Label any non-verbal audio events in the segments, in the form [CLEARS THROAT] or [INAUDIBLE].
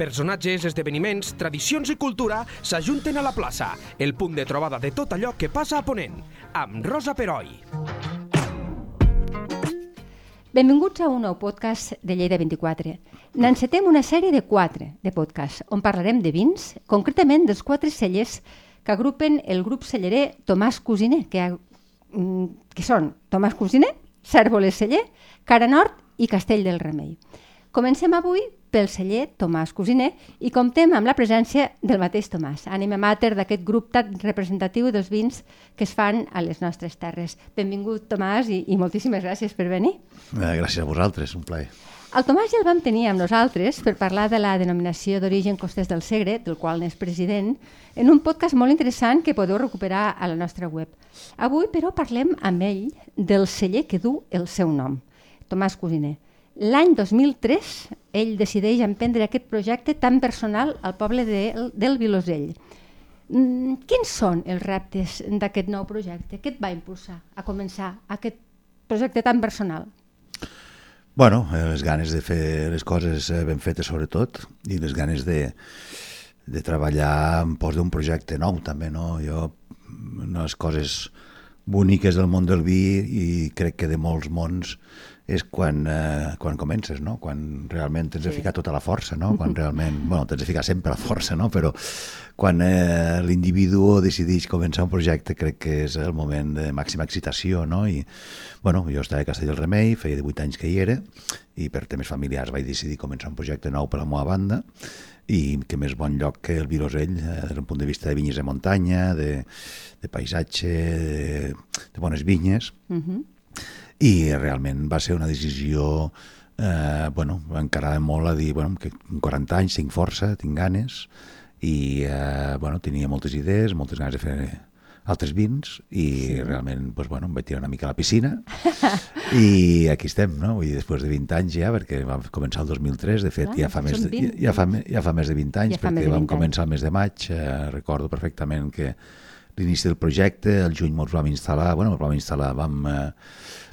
Personatges, esdeveniments, tradicions i cultura s'ajunten a la plaça, el punt de trobada de tot allò que passa a Ponent, amb Rosa Peroi. Benvinguts a un nou podcast de Lleida 24. N'encetem una sèrie de quatre de podcasts on parlarem de vins, concretament dels quatre cellers que agrupen el grup cellerer Tomàs Cosiner, que, mm, que són Tomàs Cosiner, Cèrvoles Celler, Cara Nord i Castell del Remei. Comencem avui pel celler Tomàs Cosiner i comptem amb la presència del mateix Tomàs, ànima mater d'aquest grup tan representatiu dels vins que es fan a les nostres terres. Benvingut, Tomàs, i, i moltíssimes gràcies per venir. Eh, gràcies a vosaltres, un plaer. El Tomàs ja el vam tenir amb nosaltres per parlar de la denominació d'origen Costes del Segre, del qual n'és president, en un podcast molt interessant que podeu recuperar a la nostra web. Avui, però, parlem amb ell del celler que du el seu nom, Tomàs Cosiner. L'any 2003, ell decideix emprendre aquest projecte tan personal al poble de, del Vilosell. Mm, quins són els reptes d'aquest nou projecte? Què et va impulsar a començar aquest projecte tan personal? Bueno, eh, les ganes de fer les coses eh, ben fetes sobretot i les ganes de, de treballar en pos d'un projecte nou també, no? Jo, una de les coses boniques del món del vi i crec que de molts mons és quan, eh, quan comences, no? quan realment tens de ficar tota la força, no? quan [LAUGHS] realment, bueno, tens de ficar sempre la força, no? però quan eh, l'individu decideix començar un projecte crec que és el moment de màxima excitació, no? I, bueno, jo estava a Castell del Remei, feia 18 anys que hi era, i per temes familiars vaig decidir començar un projecte nou per la meva banda, i que més bon lloc que el Vilosell eh, des d'un punt de vista de vinyes de muntanya, de, de paisatge, de, de bones vinyes, uh -huh i realment va ser una decisió eh, bueno, encarada molt a dir bueno, que amb 40 anys tinc força, tinc ganes i eh, bueno, tenia moltes idees, moltes ganes de fer altres vins i sí. realment pues, bueno, em vaig tirar una mica a la piscina [LAUGHS] i aquí estem, no? Vull dir, després de 20 anys ja, perquè vam començar el 2003, de fet Clar, ja, fa més de, 20, ja, fa, ja fa més de 20 anys, ja perquè vam començar el mes de maig, eh, recordo perfectament que l'inici del projecte, el juny ens vam instal·lar, bueno, ens vam instal·lar, vam... Eh,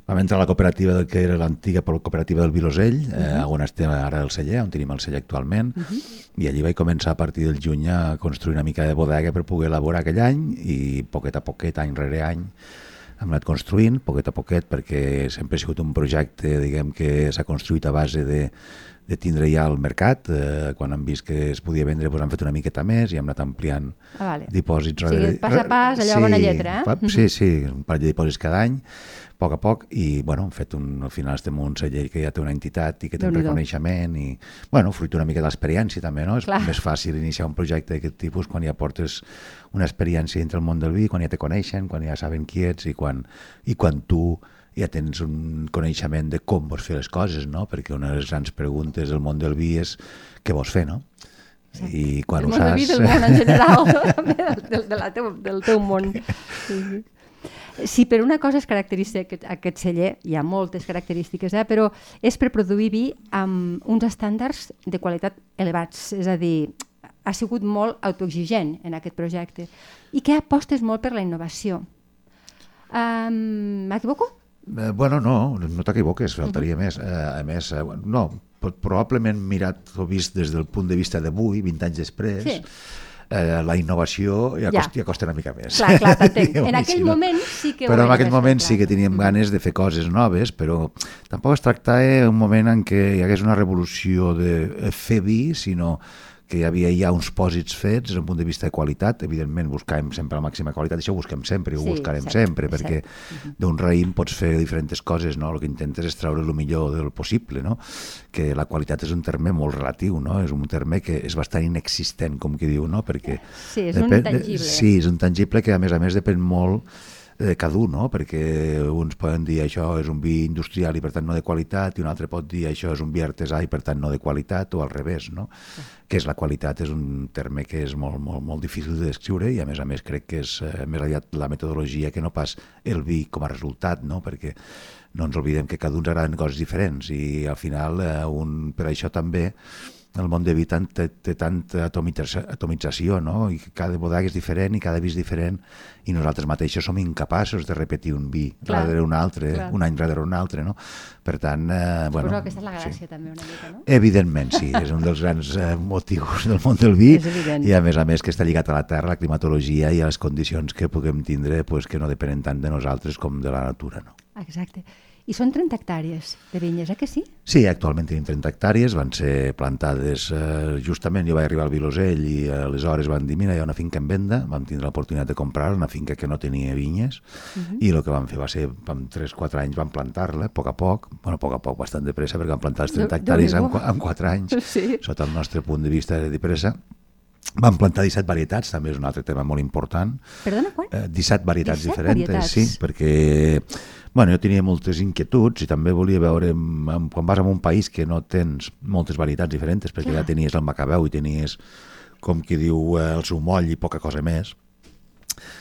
Vam entrar a la cooperativa del que era l'antiga cooperativa del Vilosell, uh -huh. eh, on estem ara el celler, on tenim el celler actualment, uh -huh. i allí vaig començar a partir del juny a construir una mica de bodega per poder elaborar aquell any, i poquet a poquet, any rere any, hem anat construint, poquet a poquet, perquè sempre ha sigut un projecte diguem que s'ha construït a base de, de tindre ja el mercat, eh, quan hem vist que es podia vendre doncs hem fet una miqueta més i hem anat ampliant ah, vale. dipòsits. O sigui, pas a pas, allò sí, bona lletra. Eh? Sí, sí, un parell de dipòsits cada any, a poc a poc i bueno, hem fet un, al final estem un celler que ja té una entitat i que té un reconeixement i bueno, fruit una mica d'experiència també, no? És Clar. més fàcil iniciar un projecte d'aquest tipus quan ja portes una experiència entre el món del vi, quan ja te coneixen, quan ja saben qui ets i quan, i quan tu ja tens un coneixement de com vols fer les coses, no? Perquè una de les grans preguntes del món del vi és què vols fer, no? Exacte. I quan el ho saps... El del món en general, [LAUGHS] també del, del, del, teu, del teu món. Sí, sí. Si per una cosa és característica aquest, aquest celler, hi ha moltes característiques, eh? però és per produir vi amb uns estàndards de qualitat elevats, és a dir, ha sigut molt autoexigent en aquest projecte i que apostes molt per la innovació. Um, M'equivoco? Eh, bueno, no, no t'equivoques, faltaria uh -huh. més. Eh, a més, eh, no, probablement mirat o vist des del punt de vista d'avui, 20 anys després, sí eh, la innovació ja, ja. Costa, ja costa una mica més. Clar, clar, [LAUGHS] en aquell moment sí que... Però en aquell moment sí que teníem ganes de fer coses noves, però tampoc es tractava un moment en què hi hagués una revolució de fer vi, sinó que hi havia ja uns pòsits fets des d'un punt de vista de qualitat, evidentment buscàvem sempre la màxima qualitat, això ho busquem sempre i ho sí, buscarem cert, sempre, perquè d'un raïm pots fer diferents coses, no? el que intentes és treure el millor del possible, no? que la qualitat és un terme molt relatiu, no? és un terme que és bastant inexistent, com qui diu, no? perquè... Sí, és depèn, un tangible. Sí, és un tangible que a més a més depèn molt eh, cada un, no? perquè uns poden dir això és un vi industrial i per tant no de qualitat i un altre pot dir això és un vi artesà i per tant no de qualitat o al revés, no? Sí. que és la qualitat és un terme que és molt, molt, molt difícil de descriure i a més a més crec que és eh, més aviat la metodologia que no pas el vi com a resultat, no? perquè no ens oblidem que cada un agraden coses diferents i al final eh, un, per això també el món de vi tant, té, té tanta atomització, atomització, no? I cada bodega és diferent i cada vi és diferent i nosaltres mateixos som incapaços de repetir un vi Clar, darrere un altre, clar. un any darrere un altre, no? Per tant, eh, Bueno, bueno... aquesta és la gràcia sí. també una mica, no? Evidentment, sí, és un dels grans eh, motius del món del vi [LAUGHS] i a més a més que està lligat a la terra, a la climatologia i a les condicions que puguem tindre pues, que no depenen tant de nosaltres com de la natura. No? Exacte. I són 30 hectàrees de vinyes, eh que sí? Sí, actualment tenim 30 hectàrees, van ser plantades eh, justament, jo vaig arribar al Vilosell i eh, aleshores van dir, mira, hi ha una finca en venda, vam tindre l'oportunitat de comprar una finca que no tenia vinyes i el que vam fer va ser, amb 3-4 anys vam plantar-la, a poc a poc, bueno, a poc a poc, bastant de pressa, perquè vam plantar els 30 Déu- hectàrees en, en 4 anys, [LAUGHS] Sí. sota el nostre punt de vista de pressa. Vam plantar 17 varietats, també és un altre tema molt important. Perdona, quan? Eh, 17 varietats 17 diferents, varietats. sí, perquè bueno, jo tenia moltes inquietuds i també volia veure, quan vas a un país que no tens moltes varietats diferents, perquè Clar. ja tenies el macabeu i tenies, com qui diu, eh, el seu moll i poca cosa més,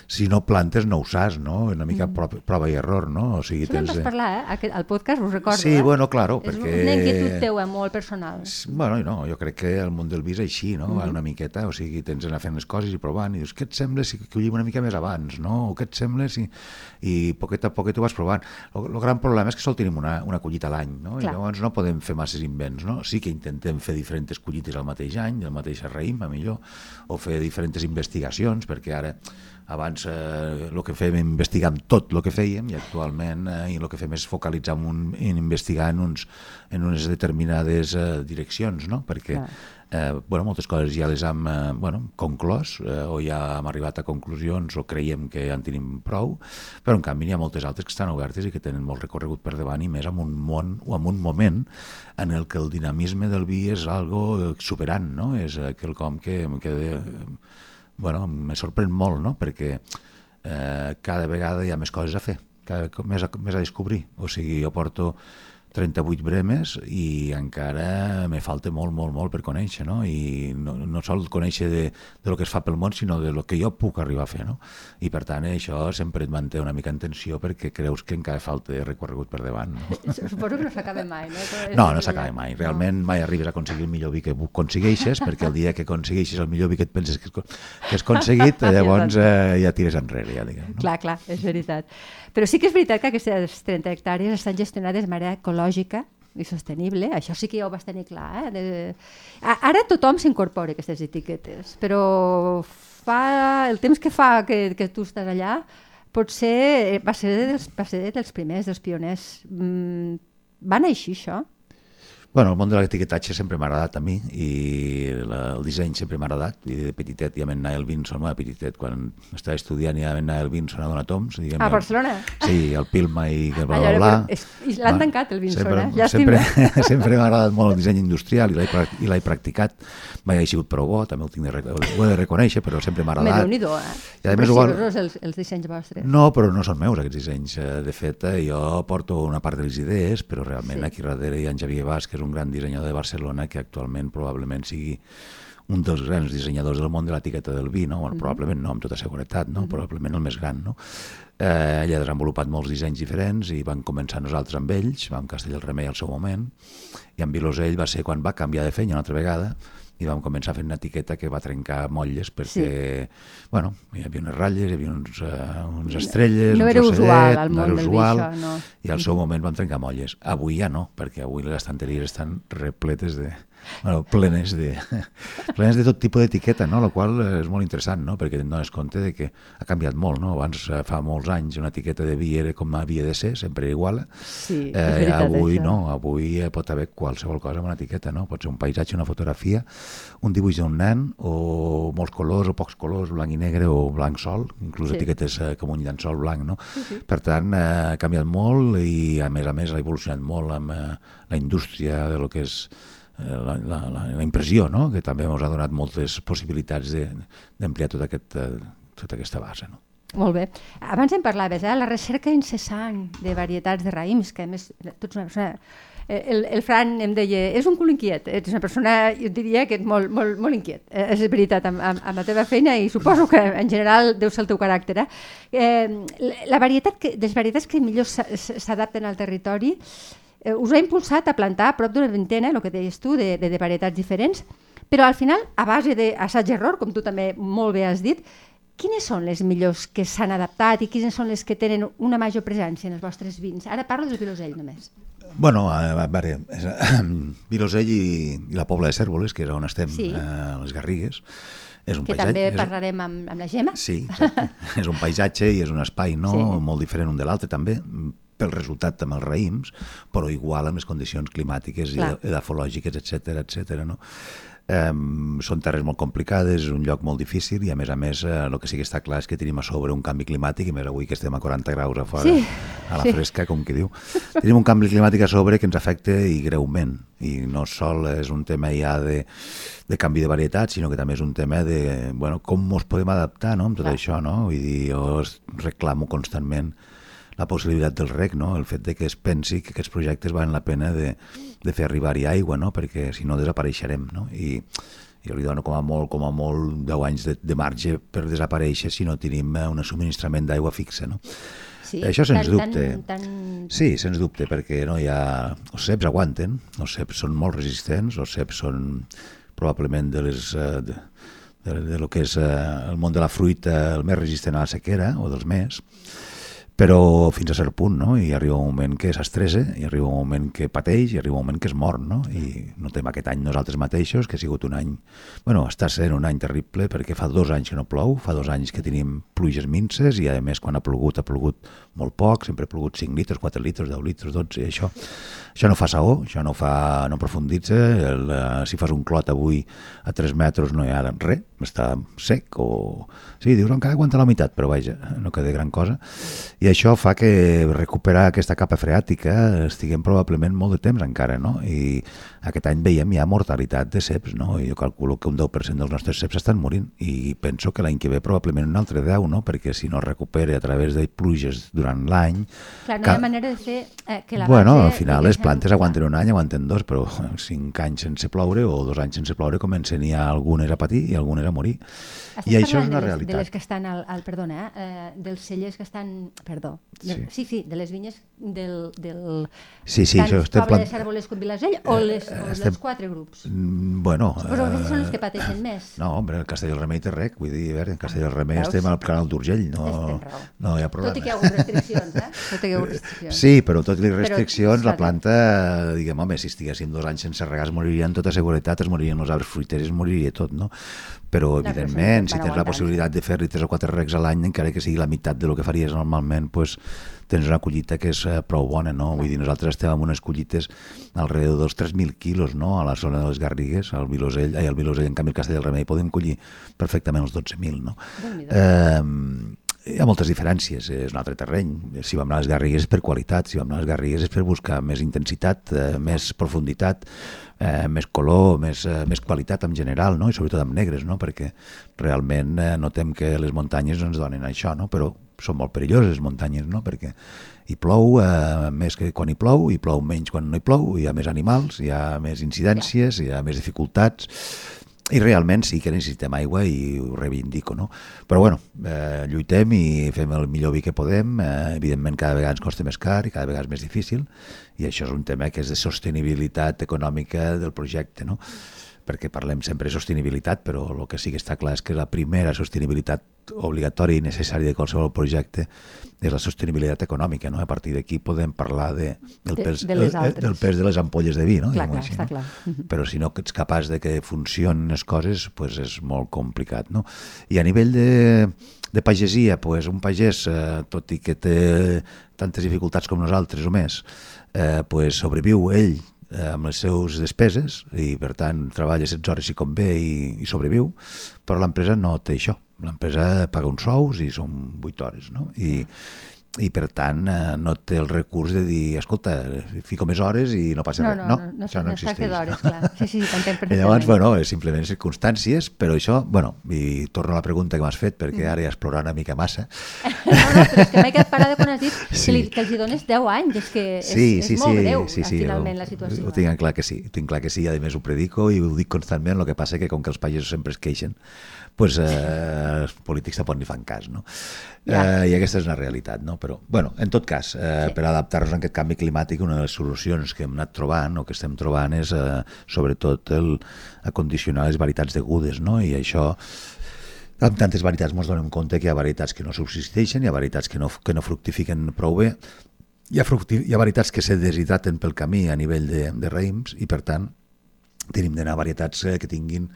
si no plantes no ho saps, no? Una mica prova, prova i error, no? O sigui, Això en vas eh, parlar, eh? Aquest- Al podcast, us recordo, Sí, eh? bueno, claro, És perquè... una inquietud teua molt personal. Bueno, no, jo crec que el món del vi és així, no? Va una miqueta, o sigui, tens d'anar fent les coses i provant, i dius, què et sembla si collim una mica més abans, no? O què et sembla si... I poquet a poquet ho vas provant. El gran problema és que sol tenim una, una collita a l'any, no? Clar. I llavors no podem fer masses invents, no? Sí que intentem fer diferents collites al mateix any, del mateix raïm, a millor, o fer diferents investigacions, perquè ara abans eh, el que fem investigar tot el que fèiem i actualment eh, i el que fem és focalitzar en, un, en investigar en, uns, en unes determinades eh, direccions, no? perquè eh, bueno, moltes coses ja les hem eh, bueno, conclòs eh, o ja hem arribat a conclusions o creiem que ja en tenim prou, però en canvi n'hi ha moltes altres que estan obertes i que tenen molt recorregut per davant i més en un món o en un moment en el que el dinamisme del vi és algo superant, no? és eh, quelcom que, que eh, bueno, me sorprèn molt, no? perquè eh, cada vegada hi ha més coses a fer, cada, més, a, més a descobrir. O sigui, jo porto 38 bremes i encara me falta molt, molt, molt per conèixer, no? I no, no sol conèixer de, de lo que es fa pel món, sinó de lo que jo puc arribar a fer, no? I per tant, això sempre et manté una mica en tensió perquè creus que encara falta recorregut per davant, no? [LAUGHS] Suposo que no s'acaba mai, no? Però No, no s'acaba mai. Realment mai arribes a aconseguir el millor vi que aconsegueixes, perquè el dia que aconsegueixes el millor vi que et penses que, que has [LAUGHS] aconseguit, llavors eh, ja tires enrere, ja diguem. No? Clar, clar, és veritat. Però sí que és veritat que aquestes 30 hectàrees estan gestionades de manera ecològica i sostenible, això sí que ja ho vas tenir clar. Eh? De... Ara tothom s'incorpora a aquestes etiquetes, però fa el temps que fa que, que tu estàs allà, potser va ser dels, va ser dels primers, dels pioners. Mm, va així, això? Bueno, el món de l'etiquetatge sempre m'ha agradat a mi i la, el disseny sempre m'ha agradat i de petitet ja vam anar al Vinson, bueno, de petitet, quan estava estudiant ja vam anar al Vinson a donar toms. Diguem, A Barcelona? Sí, el Pilma i que bla, bla, bla. és- i l'han tancat, el Vinson, sempre, eh? Llàstima. Sempre, [LAUGHS] sempre m'ha agradat molt el disseny industrial i l'he practicat. Mai ha sigut prou bo, també ho, tinc de, ho he de reconèixer, però sempre m'ha Me agradat. déu-n'hi-do, eh? I a més Preciosos els, els dissenys vostres. No, però no són meus aquests dissenys. Eh, De fet, eh, jo porto una part de les idees, però realment Sí. aquí darrere hi ha en Bas, que és un gran dissenyador de Barcelona, que actualment probablement sigui un dels grans dissenyadors del món de l'etiqueta del vi, no? Bueno, probablement no, amb tota seguretat, no? probablement el més gran. No? Eh, ell ha desenvolupat molts dissenys diferents i vam començar nosaltres amb ells, vam Castell el Remei al seu moment, i amb Vilosell va ser quan va canviar de feina una altra vegada, i vam començar fent una etiqueta que va trencar motlles perquè, bueno, hi havia unes ratlles, hi havia uns, uh, uns estrelles, No un era trossedet, usual al no món era del usual, això, no. i al seu moment vam trencar molles. Avui ja no, perquè avui les estanteries estan repletes de, bueno, plenes de, [LAUGHS] plenes de tot tipus d'etiqueta, no? la qual és molt interessant, no? perquè et dones compte de que ha canviat molt. No? Abans, eh, fa molts anys, una etiqueta de vi era com havia de ser, sempre igual. Sí, Eh, veritat, avui això. no, avui eh, pot haver qualsevol cosa amb una etiqueta, no? Pot ser un paisatge, una fotografia, un dibuix d'un nen, o molts colors o pocs colors, blanc i negre o blanc sol, inclús Sí. etiquetes eh, com un llençol blanc, no? Per tant, eh, ha canviat molt i, a més a més, ha evolucionat molt amb eh, la indústria de lo que és eh, la, la, la, la impressió, no? que també ens ha donat moltes possibilitats d'ampliar tot aquest, eh, tota aquesta base. No? Molt bé. Abans en parlaves, eh? la recerca incessant de varietats de raïms, que a més, tu ets una persona... eh, El, el Fran em deia, és un cul inquiet, ets una persona, jo diria que ets molt, molt, molt inquiet, eh, és veritat, amb, amb, amb la teva feina i suposo que en general deu ser el teu caràcter. Eh? Eh, la- varietat que, les varietats que millor s'a- s'adapten al territori eh, us ha impulsat a plantar a prop d'una vintena, el que deies tu, de, de, de varietats diferents, però al final, a base d'assaig-error, com tu també molt bé has dit, quines són les millors que s'han adaptat i quines són les que tenen una major presència en els vostres vins? Ara parlo del Vilosell només. Bueno, a, a veure, [CLEARS THROAT] Vilosell i, i la Pobla de Cèrvoles, que és on estem, Sí. eh, a les Garrigues, és un Que paisatge... també parlarem amb, amb la Gemma. Sí, exacte. [LAUGHS] és un paisatge i és un espai no? Sí. molt diferent un de l'altre també, pel resultat amb els raïms, però igual amb les condicions climàtiques i Clar. edafològiques, etc etc. no? Um, són terres molt complicades, és un lloc molt difícil i a més a més eh, el que sí que està clar és que tenim a sobre un canvi climàtic i més avui que estem a 40 graus a fora, Sí, a la sí. fresca, com qui diu. Tenim un canvi climàtic a sobre que ens afecta i greument i no sol és un tema ja de, de canvi de varietat, sinó que també és un tema de bueno, com ens podem adaptar no, amb tot Clar. això. No? Vull dir, jo reclamo constantment la possibilitat del rec, no? el fet de que es pensi que aquests projectes valen la pena de, de fer arribar-hi aigua, no? perquè si no desapareixerem. No? I jo li dono com a molt, com a molt 10 anys de, de marge per desaparèixer si no tenim eh, un subministrament d'aigua fixa. No? Sí, Això sens tan- dubte. Tan, tan... Sí, sens dubte, perquè no hi ha... els ceps aguanten, els ceps són molt resistents, els ceps són probablement de les... eh, De, de, de lo que és eh, el món de la fruita el més resistent a la sequera, o dels més, però fins a cert punt, no? I arriba un moment que s'estressa, i arriba un moment que pateix, i arriba un moment que es mor, no? I notem aquest any nosaltres mateixos, que ha sigut un any... bueno, està sent un any terrible perquè fa dos anys que no plou, fa dos anys que tenim pluges minces, i a més quan ha plogut, ha plogut molt poc, sempre ha plogut 5 litres, 4 litres, 10 litres, 12, i això, això no fa saó, això no, fa, no profunditza, el, eh, si fas un clot avui a 3 metres no hi ha res, està sec o... Sí, dius, encara aguanta la meitat, però vaja, no queda gran cosa. I això fa que recuperar aquesta capa freàtica estiguem probablement molt de temps encara, no? I aquest any veiem ja mortalitat de ceps, no? I jo calculo que un 10% dels nostres ceps estan morint i penso que l'any que ve probablement un altre 10, no? Perquè si no recupera a través de pluges durant l'any... Clar, no hi ha manera de fer eh, que la Bueno, al final les plantes aguanten un any, aguanten dos, però [LAUGHS] cinc anys sense ploure o dos anys sense ploure comencen ja algunes a patir i algunes a morir. Estàs I això és una de les, realitat. De les que estan al, al perdona, eh, eh, dels cellers que estan... Perdó. De, sí. sí, de les vinyes del... del Sí, sí, això estem Poble de plant- Cèrvoles com Vilasell o, les, o estem- els quatre grups? Mm, Bueno... Que aquests són els eh, que pateixen més. No, hombre, el Castell del Remei té rec, vull dir, a veure, en Castell del Remei Veus? estem al canal d'Urgell, no, no hi ha problema. Tot i que hi ha restriccions, eh? [LAUGHS] Tot restriccions. Sí, però tot i les restriccions, Però, la planta, diguem, home, si estiguéssim dos anys sense regar es moriria amb tota seguretat, es moririen els arbres fruiters, es moriria tot, no? Però, evidentment, si tens la possibilitat de fer-li tres o quatre regs a l'any, encara que sigui la meitat de lo que faries normalment, pues, tens una collita que és eh, prou bona, no? Vull dir, nosaltres estem amb unes collites alrededor dels 3.000 quilos, no?, a la zona de les Garrigues, al Vilosell, ai, al Vilosell, en canvi, el Castell del Remei, podem collir perfectament els 12.000, no? Eh, hi ha moltes diferències, és un altre terreny. Si vam anar a les Garrigues és per qualitat, si vam anar a les Garrigues és per buscar més intensitat, eh, més profunditat, eh, més color, més, eh, més qualitat en general, no? i sobretot amb negres, no? perquè realment eh, notem que les muntanyes ens donen això, no? però són molt perilloses les muntanyes, no? perquè hi plou eh, més que quan hi plou, hi plou menys quan no hi plou, hi ha més animals, hi ha més incidències, hi ha més dificultats, i realment sí que necessitem aigua i ho reivindico, no? Però bueno, eh, lluitem i fem el millor vi que podem, eh, evidentment cada vegada ens costa més car i cada vegada és més difícil, i això és un tema que és de sostenibilitat econòmica del projecte, no? Perquè parlem sempre de sostenibilitat, però el que sí que està clar és que la primera sostenibilitat obligatòria i necessària de qualsevol projecte és la sostenibilitat econòmica, no? A partir d'aquí podem parlar de, del, De- pes, de altres. del pes de les ampolles de vi, no? Clar, clar, així, està no? clar. Però si no ets capaç de que funcionin les coses, pues és molt complicat. No? I a nivell de, de pagesia, pues un pagès, eh, tot i que té tantes dificultats com nosaltres o més, eh, pues sobreviu ell amb les seus despeses i per tant treballa 16 hores si convé i, i sobreviu, però l'empresa no té això. L'empresa paga uns sous i són 8 hores, no? I, i per tant eh, no té el recurs de dir escolta, fico més hores i no passa No, res. no, no, no, això no, es tracta d'hores, clar. Sí, sí, t'entenc [LAUGHS] i perfectament. llavors, bueno, és simplement circumstàncies, però això, bueno, i torno a la pregunta que m'has fet, perquè ara ja has plorat una mica massa. [LAUGHS] No, no, però és que m'he quedat parada quan has dit [LAUGHS] Sí. que, li, que els hi dones 10 anys, és que és, Sí, és sí, molt sí, greu, sí, sí, finalment, ho, la situació. Ho tinc clar que sí, ho tinc clar que sí, a més ho predico i ho dic constantment, el que passa que com que els pagesos sempre es queixen, pues, eh, els polítics tampoc ni fan cas, no? Ja. Eh, I aquesta és una realitat, no? però, bueno, en tot cas, eh, sí. per adaptar-nos a aquest canvi climàtic, una de les solucions que hem anat trobant o que estem trobant és, eh, sobretot, el acondicionar les varietats degudes, no? I això, amb tantes varietats ens donem compte que hi ha varietats que no subsisteixen, hi ha varietats que no, que no fructifiquen prou bé, hi ha, fructi hi ha varietats que se deshidraten pel camí a nivell de, de raïms i, per tant, tenim d'anar a varietats eh, que tinguin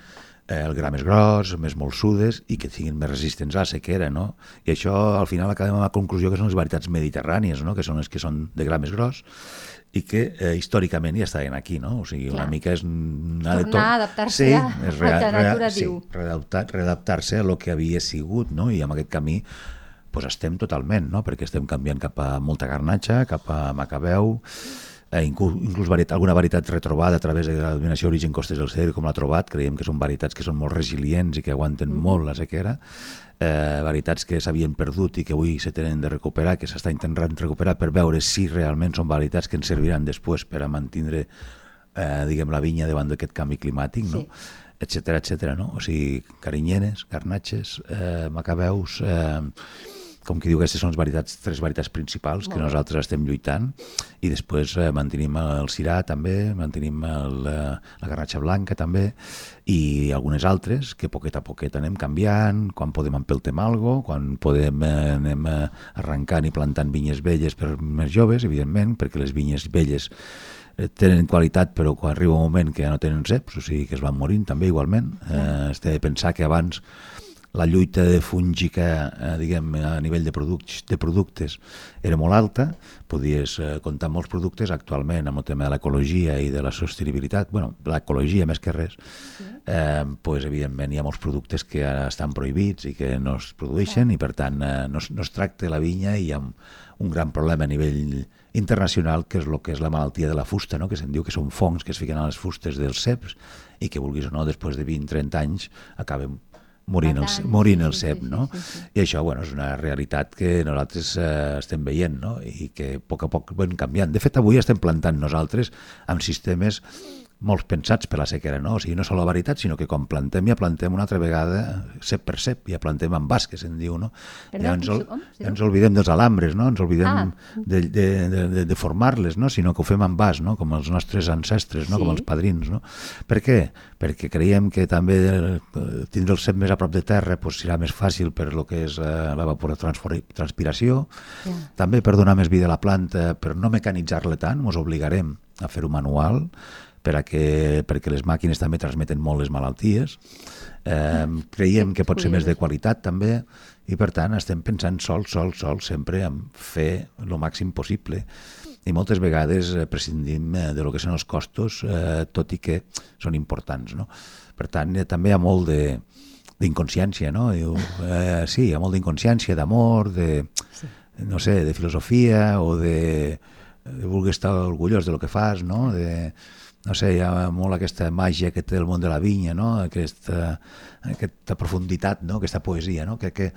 el gra més gros, més molsudes i que siguin més resistents a la sequera, no? I això al final acabem amb la conclusió que són les varietats mediterrànies, no? que són les que són de gra més gros i que eh, històricament ja estaven aquí, no? O sigui, Clar. una mica és... Anar Tornar a adaptar-se sí, a, rea, a la natura sí, diu. readaptar-se a lo que havia sigut, no? I amb aquest camí pues estem totalment, no? perquè estem canviant cap a molta garnatxa, cap a macabeu, eh, inclús, inclús variet, alguna varietat retrobada a través de la denominació Origen Costes del Segre, com l'ha trobat, creiem que són varietats que són molt resilients i que aguanten mm. molt la sequera, eh, varietats que s'havien perdut i que avui se tenen de recuperar, que s'està intentant recuperar per veure si realment són varietats que ens serviran després per a mantenir eh, diguem, la vinya davant d'aquest canvi climàtic, no? Sí etc etc. no? O sigui, carinyenes, garnatxes, eh, macabeus, eh, com que diu, aquestes són les varietats, tres varietats principals que nosaltres estem lluitant. I després eh, mantenim el cirà també, mantenim el, eh, la garnatxa blanca també i algunes altres que poquet a poquet anem canviant, quan podem empeltem algo, quan podem eh, anem eh, arrencant i plantant vinyes velles per més joves, evidentment, perquè les vinyes velles eh, tenen qualitat però quan arriba un moment que ja no tenen ceps, o sigui que es van morint també igualment. Eh, Has de pensar que abans la lluita de fúngica eh, diguem, a nivell de, products, de productes era molt alta, podies eh, comptar molts productes. Actualment amb el tema de l'ecologia i de la sostenibilitat, bueno, l'ecologia més que res, eh, pues, evidentment hi ha molts productes que ara estan prohibits i que no es produeixen i per tant eh, no, no es tracta la vinya i hi ha un, un gran problema a nivell internacional que és el que és la malaltia de la fusta, no? que se'n diu que són fongs que es fiquen a les fustes dels ceps i que vulguis o no, després de 20-30 anys acaben morint el, morint el cep, no? I això, bueno, és una realitat que nosaltres eh, estem veient, no? I que a poc a poc van canviant. De fet, avui estem plantant nosaltres amb sistemes molt pensats per la sequera, no? O sigui, no la veritat, sinó que quan plantem ja plantem una altra vegada cep per cep, ja plantem amb bas, que se'n diu, no? Perdó, ja ens, ol, ja ens oblidem dels alambres, no? Ens oblidem ah. de, de, de, de, formar-les, no? Sinó que ho fem amb bas, no? Com els nostres ancestres, no? Sí. Com els padrins, no? Per què? Perquè creiem que també eh, tindre el cep més a prop de terra pues, serà més fàcil per lo que és eh, l'evapotranspiració, ja. també per donar més vida a la planta, per no mecanitzar-la tant, ens obligarem a fer-ho manual, per a que, perquè les màquines també transmeten molt les malalties. Eh, creiem que pot ser més de qualitat també i per tant estem pensant sol, sol, sol sempre en fer el màxim possible i moltes vegades eh, prescindim eh, de lo que són els costos, eh, tot i que són importants. No? Per tant, eh, també hi ha molt de d'inconsciència, no? Diu, eh, sí, hi ha molt d'inconsciència, d'amor, de, no sé, de filosofia o de, de voler estar orgullós de lo que fas, no? De, no sé, hi ha molt aquesta màgia que té el món de la vinya, no? aquesta, aquesta profunditat, no? aquesta poesia, no? que, que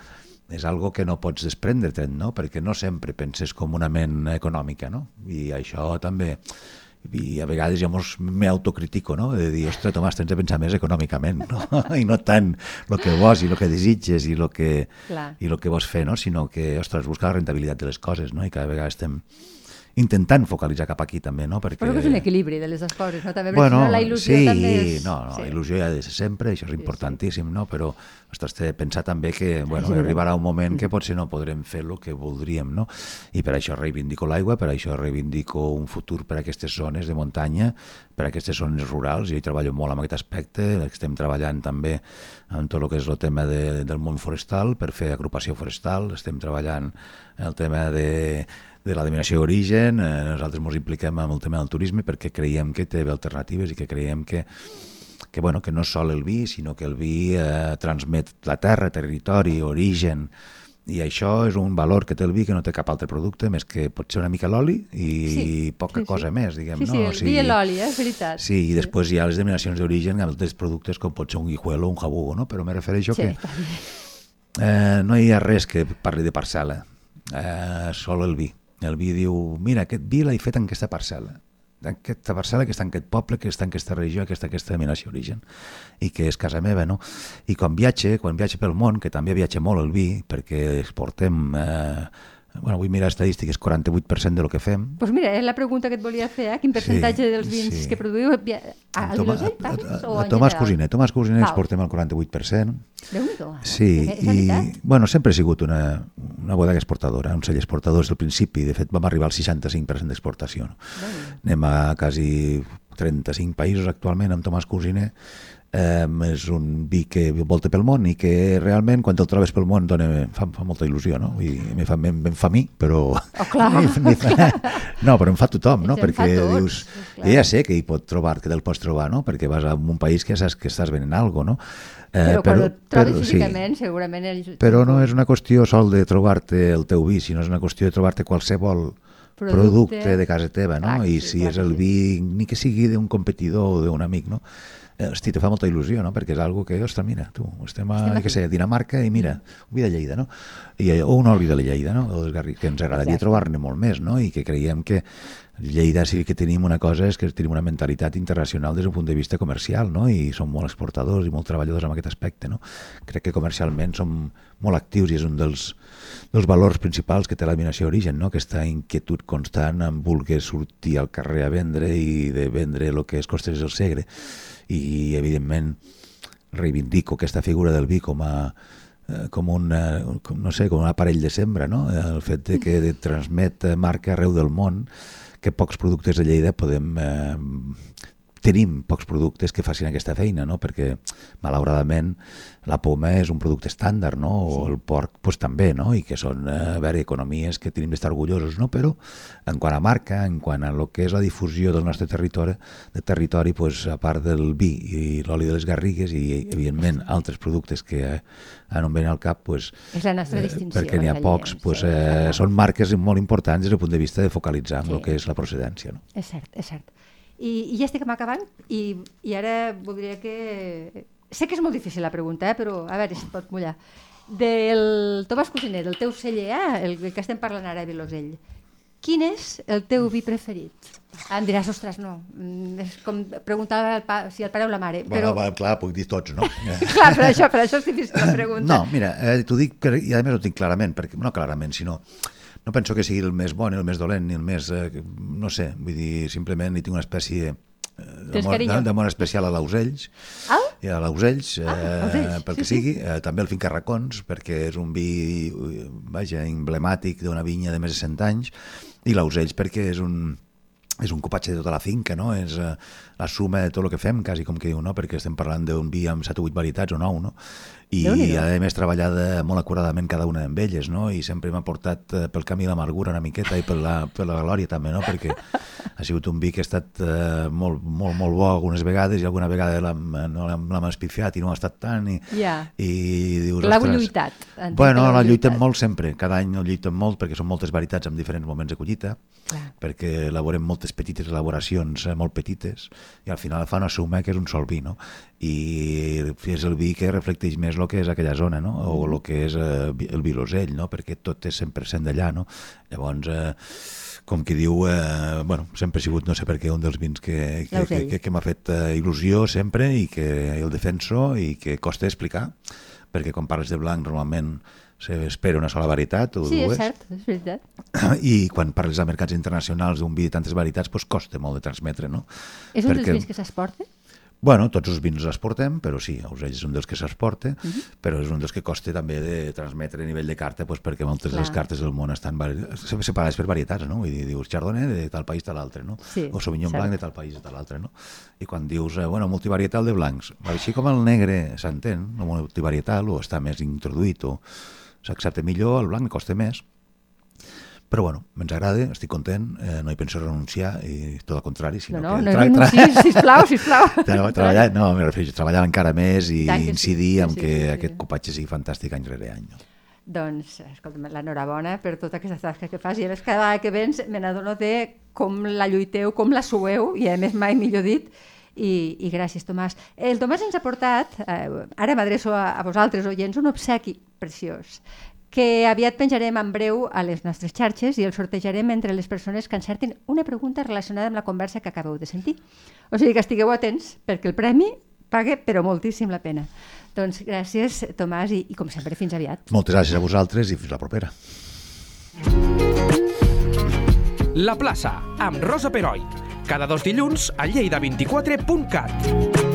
és algo que no pots desprendre-te'n, no? perquè no sempre penses com una ment econòmica, no? i això també i a vegades jo m'autocritico, no? de dir, ostres, Tomàs, tens de pensar més econòmicament, no? [LAUGHS] i no tant el que vols i el que desitges i el que, i el que vols fer, no? sinó que, ostres, buscar la rentabilitat de les coses, no? i cada vegada estem intentant focalitzar cap aquí també, no? Perquè... Però que és un equilibri de les dues coses, no? També, bueno, la il·lusió sí, també és... no, no, sí. il·lusió ja ser sempre, això és importantíssim, no? Però, ostres, té pensar també que, bueno, sí, arribarà un moment que potser no podrem fer el que voldríem, no? I per això reivindico l'aigua, per això reivindico un futur per a aquestes zones de muntanya, per a aquestes zones rurals, jo hi treballo molt amb aquest aspecte, estem treballant també en tot el que és el tema de, del món forestal, per fer agrupació forestal, estem treballant el tema de de la denominació d'origen, eh, nosaltres ens impliquem amb el tema del turisme perquè creiem que té alternatives i que creiem que, que, bueno, que no sol el vi, sinó que el vi eh, transmet la terra, territori, origen, i això és un valor que té el vi que no té cap altre producte més que pot ser una mica l'oli i sí, poca sí, cosa sí. més, diguem. Sí, sí, no? el o sigui, vi i l'oli, eh, és veritat. Sí, i després hi ha les denominacions d'origen amb altres productes com pot ser un guijuelo o un jabugo, no? però me refereixo sí, que eh, no hi ha res que parli de parcel·la, eh, sol el vi. El vi diu, mira, aquest vi l'he fet en aquesta parcel·la, en aquesta parcel·la que està en aquest poble, que està en aquesta regió, aquesta, aquesta denominació d'origen, i que és casa meva, no? I quan viatge, quan viatge pel món, que també viatge molt el vi, perquè exportem eh, bueno, vull mirar estadístiques, 48% de lo que fem. Doncs pues mira, és la pregunta que et volia fer, eh? quin percentatge sí, dels vins sí. que produïu a, a, a Vilosell, parles? O a, a, a Tomàs Cosiner, Tomàs Cosiner exportem el 48%. Déu-n'hi-do. Sí, és, és i bueno, sempre ha sigut una, una bodega exportadora, un cell exportador des del principi, de fet vam arribar al 65% d'exportació. No? Anem a quasi 35 països actualment amb Tomàs Cosiner eh, és un vi que volta pel món i que realment quan te'l trobes pel món dona, fa, fa molta il·lusió, no? I me fa, em, em fa a mi, però... Oh, clar. [LAUGHS] me fa, no, però em fa tothom, no? Perquè dius, jo ja sé que hi pot trobar, que te'l pots trobar, no? Perquè vas a un país que saps que estàs venent cosa, no? Eh, però quan el trobis físicament, sí. segurament... Ell... Però no és una qüestió sol de trobar-te el teu vi, sinó és una qüestió de trobar-te qualsevol producte, producte de casa teva, no? Ah, I si és el vi, ni que sigui d'un competidor o d'un amic, no? Eh, hosti, te fa molta il·lusió, no? Perquè és algo que, ostres, mira, tu, estem a, estem què sé, a Dinamarca i mira, un vi de Lleida, no? I, o un oli de la Lleida, no? O que ens agradaria trobar-ne molt més, no? I que creiem que Lleida sí que tenim una cosa, és que tenim una mentalitat internacional des d'un punt de vista comercial, no? I som molt exportadors i molt treballadors en aquest aspecte, no? Crec que comercialment som molt actius i és un dels, dels valors principals que té la minació Origen, no? aquesta inquietud constant en voler sortir al carrer a vendre i de vendre el que es costes el segre i evidentment reivindico aquesta figura del vi com a eh, com un, com, no sé, com un aparell de sembra, no? el fet de que transmet marca arreu del món que pocs productes de Lleida podem eh, tenim pocs productes que facin aquesta feina, no? perquè malauradament la poma és un producte estàndard, no? o sí. el porc pues, també, no? i que són eh, a veure, economies que tenim d'estar orgullosos, no? però en quant a marca, en quant a lo que és la difusió del nostre territori, de territori pues, a part del vi i l'oli de les garrigues i evidentment altres productes que eh, ara no em venen al cap, pues, és la nostra distinció, eh, perquè n'hi ha pocs, pues, eh, són marques molt importants des del punt de vista de focalitzar en sí. el que és la procedència. No? És cert, és cert. I, i ja estic acabant i, i ara voldria que sé que és molt difícil la pregunta, eh? però a veure si pot mullar. Del Tomàs Cosiner, del teu celler, eh? el que estem parlant ara a Vilosell, quin és el teu vi preferit? Em diràs, ostres, no. Mm, és com preguntar el pa, si el pare o la mare. Però... Bueno, clar, puc dir tots, no? [LAUGHS] clar, per això, per això és difícil la pregunta. No, mira, eh, t'ho dic, i a més ho tinc clarament, perquè, no clarament, sinó no penso que sigui el més bon, el més dolent, ni el més... Eh, no sé, vull dir, simplement hi tinc una espècie d'amor especial a l'Ausells ah? i a l'Ausells ah, eh, pel que sí, sigui, sí. Eh, també el Finca Racons perquè és un vi vaja, emblemàtic d'una vinya de més de 100 anys i l'Ausells perquè és un és un copatge de tota la finca, no? és eh, la suma de tot el que fem, quasi com que diu, no? perquè estem parlant d'un vi amb 7 o 8 varietats o 9, no? i a més treballada molt acuradament cada una d'elles, no? I sempre m'ha portat eh, pel camí l'amargura una miqueta i per la, per la glòria també, no? Perquè [LAUGHS] ha sigut un vi que ha estat eh, molt, molt, molt bo algunes vegades i alguna vegada l'hem no l'hem espifiat i no ha estat tant i, yeah. i dius, L'heu lluitat. Bueno, la lluitem molt sempre, cada any ho lluitem molt perquè són moltes varietats amb diferents moments de collita, Clar. perquè elaborem moltes petites elaboracions eh, molt petites i al final fa una suma que és un sol vi, no? i és el vi que reflecteix més el que és aquella zona, no? o el que és eh, el Vilosell, no? perquè tot és 100% d'allà. No? Llavors, eh, com qui diu, eh, bueno, sempre ha sigut, no sé per què, un dels vins que, que, que, que, que m'ha fet eh, il·lusió sempre i que el defenso i que costa explicar, perquè quan parles de blanc normalment s'espera una sola varietat o sí, dues. Sí, és cert, és veritat. [CLEARS THROAT] I quan parles de mercats internacionals d'un vi de tantes varietats, doncs costa molt de transmetre, no? És un Perquè... dels vins que s'exporta? Bueno, tots els vins els portem, però sí, Ausell és un dels que s'exporta, uh mhm. -huh. però és un dels que costa també de transmetre a nivell de carta, doncs perquè moltes Clar. de les cartes del món estan separades per varietats, no? Vull dir, dius Chardonnay de tal país a l'altre, no? Sí, o Sauvignon cert. Blanc de tal país a l'altre, no? I quan dius, eh, bueno, multivarietal de blancs, així com el negre s'entén, el multivarietal, o està més introduït, o s'accepta millor, el blanc costa més, però bueno, ens agrada, estic content, eh, no hi penso renunciar i tot el contrari, sinó no, no, que... No, no renunciïs, sisplau, sisplau. [LAUGHS] treballar, no, me refereixo, treballar encara més i incidir sí, en sí, que sí, sí. aquest copatge sigui fantàstic any rere any. No? Doncs, escolta'm, l'enhorabona per tota aquesta tasca que fas. I més, cada vegada que vens me n'adono de com la lluiteu, com la sueu, i a més mai millor dit, i, i gràcies, Tomàs. El Tomàs ens ha portat, eh, ara m'adreço a, a vosaltres, oients, un obsequi preciós que aviat penjarem en breu a les nostres xarxes i el sortejarem entre les persones que encertin una pregunta relacionada amb la conversa que acabeu de sentir. O sigui que estigueu atents, perquè el premi paga però moltíssim la pena. Doncs gràcies, Tomàs, i, i com sempre, fins aviat. Moltes gràcies a vosaltres i fins la propera. La plaça, amb Rosa Peroi. Cada dos dilluns a lleida24.cat.